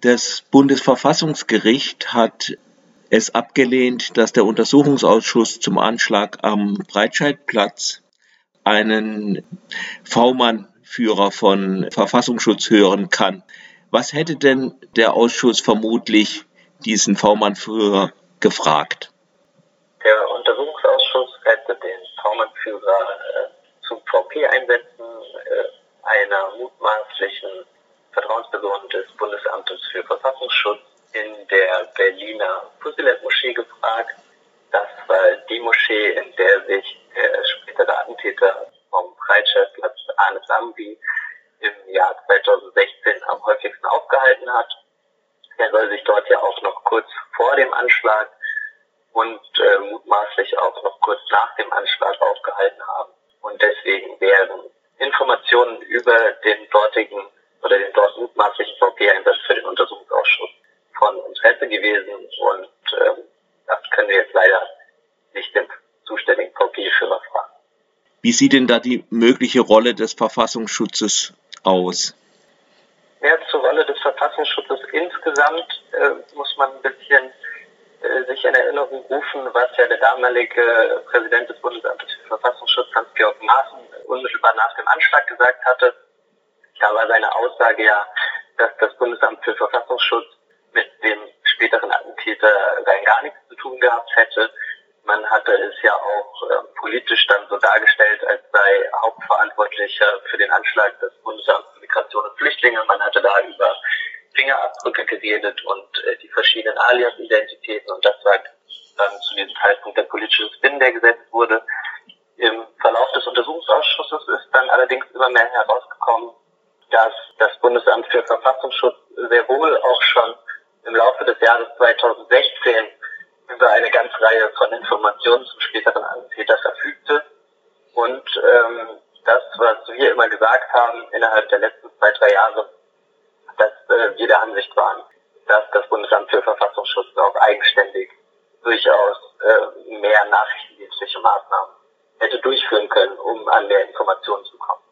Das Bundesverfassungsgericht hat es abgelehnt, dass der Untersuchungsausschuss zum Anschlag am Breitscheidplatz einen V-Mann-Führer von Verfassungsschutz hören kann. Was hätte denn der Ausschuss vermutlich diesen V-Mann-Führer gefragt? Der Untersuchungsausschuss hätte den V-Mann-Führer äh, zum VP-Einsätzen äh, einer mutmaßlichen Vertrauensperson des Bundesamtes für Verfassungsschutz in der Berliner Fusilet-Moschee gefragt. Das war die Moschee, in der sich der spätere Attentäter vom Breitscheidplatz Anis Ambi im Jahr 2016 am häufigsten aufgehalten hat. Er soll sich dort ja auch noch kurz vor dem Anschlag und äh, mutmaßlich auch noch kurz nach dem Anschlag aufgehalten haben. Und deswegen wären Informationen über den dortigen oder den dort mutmaßlichen VP-Einsatz für den Untersuchungsausschuss von Interesse gewesen und ähm, das können wir jetzt leider nicht den zuständigen VP-Führer fragen. Wie sieht denn da die mögliche Rolle des Verfassungsschutzes aus? Rolle des Verfassungsschutzes insgesamt äh, muss man ein bisschen äh, sich in Erinnerung rufen, was ja der damalige Präsident des Bundesamtes für Verfassungsschutz, Hans-Georg Maaßen, unmittelbar nach dem Anschlag gesagt hatte. Da war seine Aussage ja, dass das Bundesamt für Verfassungsschutz mit dem späteren Attentäter rein gar nichts zu tun gehabt hätte. Man hatte es ja auch äh, politisch dann so dargestellt, als sei Hauptverantwortlicher für den Anschlag des Bundesamts für Migration und Flüchtlinge. Man hatte da über Fingerabdrücke geredet und äh, die verschiedenen Alias-Identitäten und das war dann zu diesem Zeitpunkt der politische Spin, der gesetzt wurde. Im Verlauf des Untersuchungsausschusses ist dann allerdings immer mehr herausgekommen, dass das Bundesamt für Verfassungsschutz sehr wohl auch schon im Laufe des Jahres 2016 über eine ganze Reihe von Informationen zum späteren Antäter verfügte. Und ähm, das, was wir immer gesagt haben innerhalb der letzten zwei, drei Jahre, dass äh, wir der Ansicht waren, dass das Bundesamt für Verfassungsschutz auch eigenständig durchaus äh, mehr nachrichtendienstliche Maßnahmen hätte durchführen können, um an mehr Informationen zu kommen.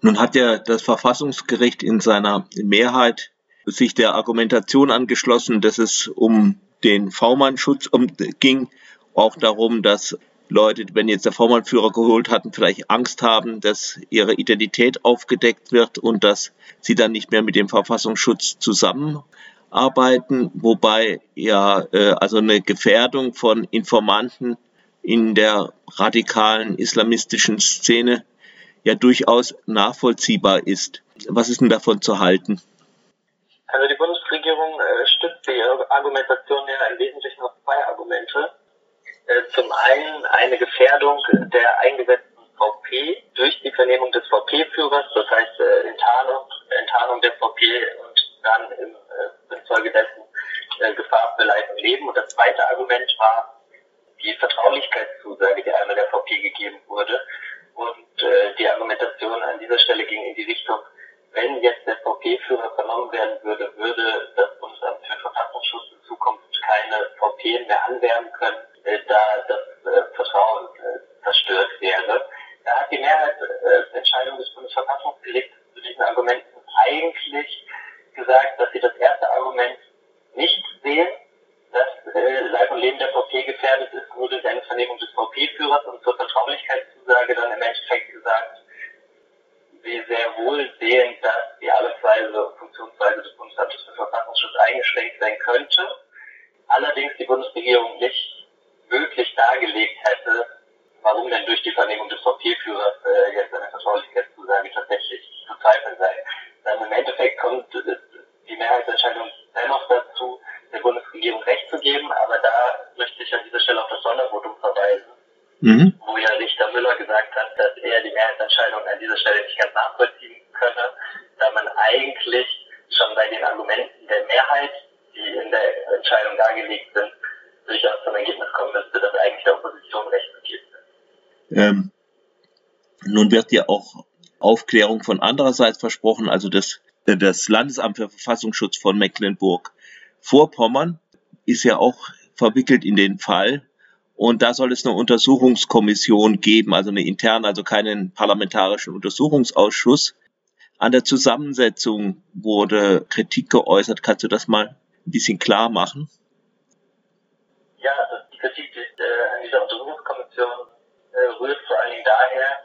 Nun hat ja das Verfassungsgericht in seiner Mehrheit sich der Argumentation angeschlossen, dass es um den V-Mann-Schutz ging, auch darum, dass Leute, wenn jetzt der V-Mann-Führer geholt hatten, vielleicht Angst haben, dass ihre Identität aufgedeckt wird und dass sie dann nicht mehr mit dem Verfassungsschutz zusammenarbeiten, wobei ja äh, also eine Gefährdung von Informanten in der radikalen islamistischen Szene ja durchaus nachvollziehbar ist. Was ist denn davon zu halten? Also die Bundesregierung äh, stützt ihre Argumentation ja im Wesentlichen auf zwei Argumente. Äh, zum einen eine Gefährdung der eingesetzten VP durch die Vernehmung des VP-Führers, das heißt äh, Enttarnung, Enttarnung der VP und dann im, äh, infolgedessen äh, Gefahr für Leib und Leben. Und das zweite Argument war die Vertraulichkeitszusage, die einmal der VP gegeben wurde. Und äh, die Argumentation an dieser Stelle ging in die Richtung, wenn jetzt der VP-Führer vernommen werden würde, würde Da hat die Mehrheitsentscheidung äh, des Bundesverfassungsgerichts zu diesen Argumenten eigentlich gesagt, dass sie das erste Argument nicht sehen, dass äh, Leib und Leben der VP gefährdet ist, nur durch eine Vernehmung des VP-Führers und zur Vertraulichkeitszusage dann im Endeffekt gesagt, sie sehr wohl sehen, dass die Arbeitsweise und Funktionsweise des Bundesamtes für Verfassungsschutz eingeschränkt sein könnte. Allerdings die Bundesregierung nicht wirklich dargelegt hätte, warum denn durch die Vernehmung des VP-Führers äh, jetzt eine Vertraulichkeitszusage tatsächlich zu zweifeln sei. Dann im Endeffekt kommt äh, die Mehrheitsentscheidung dennoch dazu, der Bundesregierung recht zu geben, aber da möchte ich an dieser Stelle auf das Sondervotum verweisen, mhm. wo ja Richter Müller gesagt hat, dass er die Mehrheitsentscheidung an dieser Stelle nicht ganz nachvollziehen könne, da man eigentlich schon bei den Argumenten der Mehrheit, die in der Entscheidung dargelegt sind, durchaus zum Ergebnis kommen müsste, dass eigentlich der Opposition recht gegeben ist. Ähm, nun wird ja auch Aufklärung von andererseits versprochen, also das, das Landesamt für Verfassungsschutz von Mecklenburg-Vorpommern ist ja auch verwickelt in den Fall und da soll es eine Untersuchungskommission geben, also eine interne, also keinen parlamentarischen Untersuchungsausschuss. An der Zusammensetzung wurde Kritik geäußert. Kannst du das mal ein bisschen klar machen? Ja, also die Kritik äh, an dieser Untersuchungskommission äh, rührt vor allen Dingen daher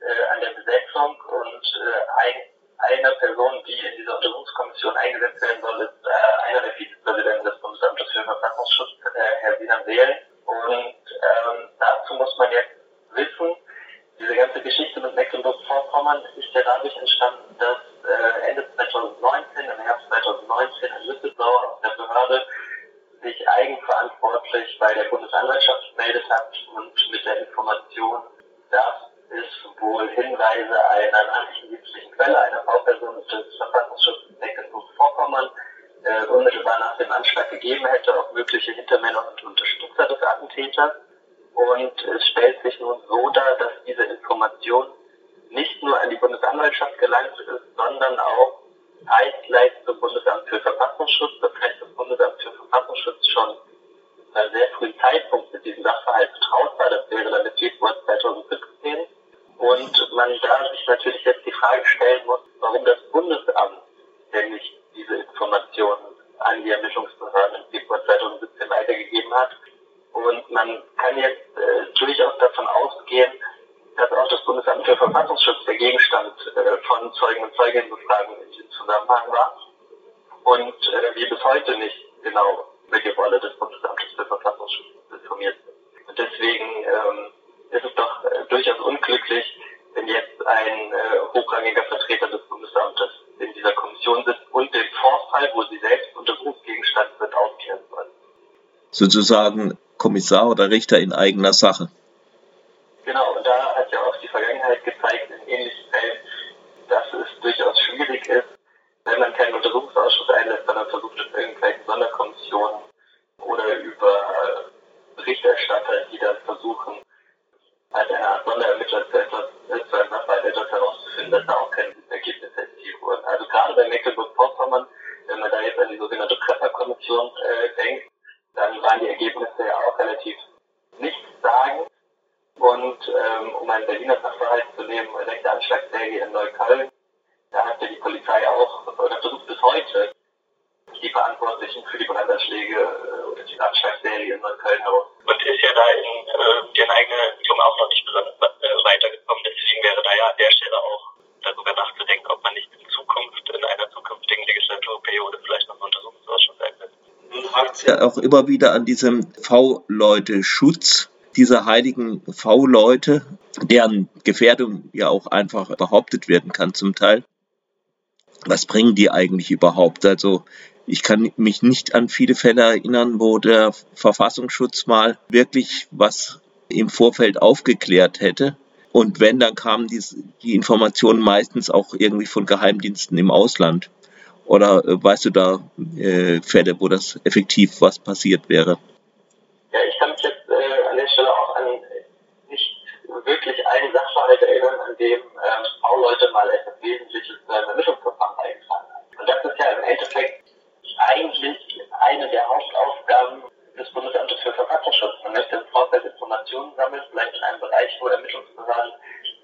äh, an der Besetzung und äh, ein, einer Person, die in dieser Untersuchungskommission eingesetzt werden soll, ist äh, einer der Vizepräsidenten des Bundesamtes für Verfassungsschutz, äh, Herr Sinan Seelen. Und ähm, dazu muss man jetzt wissen, diese ganze Geschichte mit Mecklenburg-Vorpommern ist ja dadurch entstanden, dass äh, Ende 2019, im Herbst 2019 in Lüttesau aus der Behörde sich eigenverantwortlich bei der Bundesanwaltschaft gemeldet hat und mit der Information, dass es wohl Hinweise einer nachrichtendienstlichen Quelle, einer V-Person des Verfassungsschutzes Mecklenburg-Vorpommern, äh, unmittelbar nach dem Anschlag gegeben hätte auf mögliche Hintermänner und Unterstützer des Attentäters. Und es stellt sich nun so dar, dass diese Information nicht nur an die Bundesanwaltschaft gelangt ist, sondern auch zeitgleich zum Bundesamt für Verfassungsschutz. Das heißt, das Bundesamt für Verfassungsschutz schon zu einem sehr frühen Zeitpunkt mit diesem Sachverhalt betraut war. Das wäre dann im Februar 2017. Und man da sich natürlich jetzt die Frage stellen muss, warum das Bundesamt denn nicht diese Informationen an die Ermittlungsbehörden im Februar 2017 weitergegeben hat und man kann jetzt äh, durchaus davon ausgehen, dass auch das Bundesamt für Verfassungsschutz der Gegenstand äh, von Zeugen- und Zeuginnenbefragungen in diesem Zusammenhang war. Und äh, wir bis heute nicht genau die Rolle des Bundesamtes für Verfassungsschutz informiert sind. Und deswegen ähm, ist es doch äh, durchaus unglücklich, wenn jetzt ein äh, hochrangiger Vertreter des Bundesamtes in dieser Kommission sitzt und den Vorfall, wo sie selbst Untersuchungsgegenstand sind, aufklären soll. Sozusagen Kommissar oder Richter in eigener Sache. Genau, und da hat ja auch die Vergangenheit gezeigt, in ähnlichen Fällen, dass es durchaus schwierig ist, wenn man keinen Untersuchungsausschuss einlässt, sondern versucht es irgendwelchen Sonderkommissionen oder über Berichterstatter, die dann versuchen, als eine Art Sonderermittler zu etwas, zu einem Sachverhalt etwas herauszufinden, dass da auch kein Ergebnis erzielt wurde. Also gerade bei Mecklenburg-Vorpommern, wenn man da jetzt an die sogenannte Prepper-Kommission äh, denkt, dann waren die Ergebnisse ja auch relativ nichtssagend. Und ähm, um einen Berliner Sachverhalt zu nehmen, rechte Anschlagsserie in Neukölln, da hat ja die Polizei auch, oder versucht bis heute, die Verantwortlichen für die Brandanschläge äh, oder die Anschlagsserie in Neukölln heraus. Und ist ja da in äh, ihren eigenen Ermittlungen auch noch nicht besonders äh, weitergekommen. Deswegen wäre da ja an der Stelle auch darüber nachzudenken, ob man nicht in Zukunft, in einer zukünftigen Legislaturperiode vielleicht noch einen Untersuchungsausschuss einsetzt hakt ja auch immer wieder an diesem V-Leute-Schutz, dieser heiligen V-Leute, deren Gefährdung ja auch einfach behauptet werden kann zum Teil. Was bringen die eigentlich überhaupt? Also ich kann mich nicht an viele Fälle erinnern, wo der Verfassungsschutz mal wirklich was im Vorfeld aufgeklärt hätte. Und wenn, dann kamen die, die Informationen meistens auch irgendwie von Geheimdiensten im Ausland. Oder äh, weißt du da äh, Fälle, wo das effektiv was passiert wäre? Ja, ich kann mich jetzt äh, an der Stelle auch an nicht wirklich einen Sachverhalt erinnern, an dem ähm, V-Leute mal etwas Wesentliches zu einem Ermittlungsverfahren beigetragen haben. Und das ist ja im Endeffekt eigentlich eine der Hauptaufgaben des Bundesamtes für Verfassungsschutz. Man möchte im Vorfeld Informationen sammeln, vielleicht in einem Bereich, wo Ermittlungsbehörden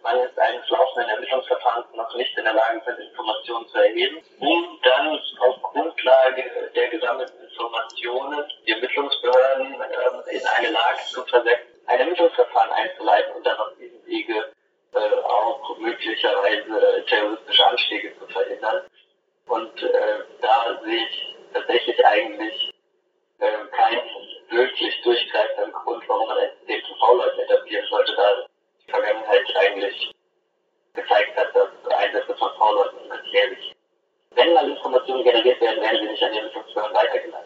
mangels eines laufenden Ermittlungsverfahrens noch nicht in der Lage sind, Informationen zu erheben, um dann auf Grundlage der gesammelten Informationen die Ermittlungsbehörden ähm, in eine Lage zu versetzen, ein Ermittlungsverfahren einzuleiten und dann auf diesem Wege äh, auch möglicherweise terroristische Anschläge zu verhindern. Und äh, da sehe ich tatsächlich eigentlich äh, keinen wirklich durchgreifenden Grund, warum man ein System zu V-Leuten etablieren sollte, da die Vergangenheit eigentlich gezeigt hat, dass Einsätze von V-Leuten unerklärlich Wenn mal Informationen generiert werden, werden sie nicht an die Ermittlungsbehörden weitergeleitet.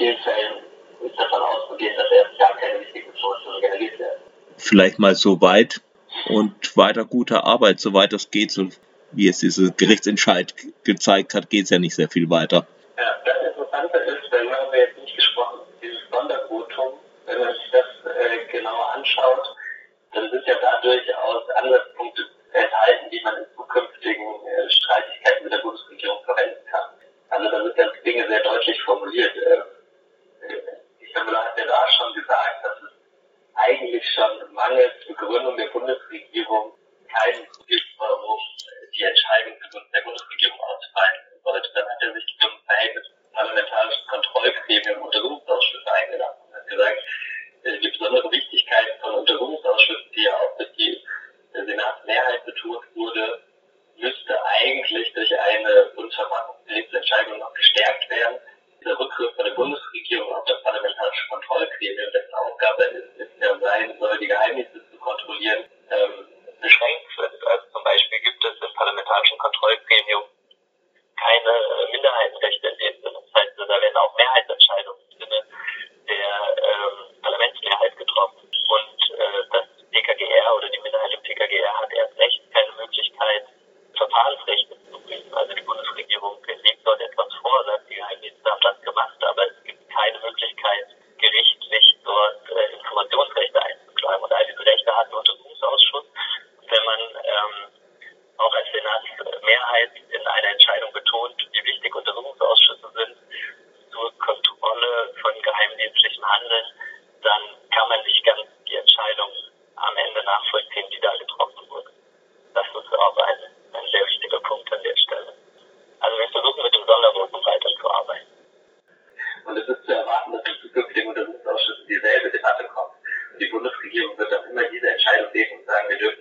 Vielen Fällen ist davon auszugehen, dass erst gar keine wichtigen Informationen generiert werden. Vielleicht mal so weit und weiter gute Arbeit, soweit das geht, so wie es diese Gerichtsentscheid gezeigt hat, geht es ja nicht sehr viel weiter. Ja, das Interessante ist, darüber haben wir jetzt nicht gesprochen, dieses Sondervotum, wenn man sich das äh, genauer anschaut, dann sind ja da durchaus Ansatzpunkte enthalten, die man in zukünftigen äh, Streitigkeiten mit der Bundesregierung verwenden kann. Also da sind ja Dinge sehr deutlich formuliert. Äh, Müller hat ja da schon gesagt, dass es eigentlich schon mangels Begründung der Bundesregierung keinen Grund warum die Entscheidung der Bundesregierung ausfallen sollte, dann hat er sich zum Verhältnis parlamentarischen Kontrollgremium Untersuchungsausschüsse eingelassen und hat gesagt, äh, die besondere Wichtigkeit von Untersuchungsausschüssen, die ja auch durch die Senatsmehrheit betont wurde, müsste eigentlich durch eine bundesverfassungsgerichtliche Entscheidung noch gestärkt werden. Dieser Rückgriff von der Bundesregierung auf das parlamentarische Kontrollgremium, dessen Aufgabe ist ja sein soll, die Geheimnisse zu kontrollieren, ähm, beschränkt wird. Also zum Beispiel gibt es im parlamentarischen Kontrollgremium keine äh, Minderheitenrechte in dem Sinne. Das heißt, da werden auch Mehrheitsentscheidungen im Sinne der ähm, Parlamentsmehrheit getroffen. Und äh, das PKGR oder die Minderheit im PKGR hat erst recht keine Möglichkeit, Verfahrensrechte zu prüfen. Also die Bundesregierung legt dort etwas vor, sagt, die Geheimdienste haben das gemacht, aber es gibt keine Möglichkeit, gerichtlich dort äh, Informationsrechte einzuklagen. Und all diese Rechte hat ein Untersuchungsausschuss. Wenn man ähm, auch als Senatsmehrheit in einer Entscheidung betont, wie wichtig Untersuchungsausschüsse sind zur Kontrolle von geheimdienstlichem Handeln, dann kann man nicht ganz die Entscheidung am Ende nachvollziehen, die da getroffen wurde. Das ist auch ein, ein sehr wichtiger Punkt an der Stelle. Also wir versuchen mit dem Sondervotum weiterzuarbeiten. Und es ist zu erwarten, dass in zukünftigen Untersuchungsausschüssen dieselbe Debatte kommt. Die Bundesregierung wird auch immer diese Entscheidung sehen und sagen, wir dürfen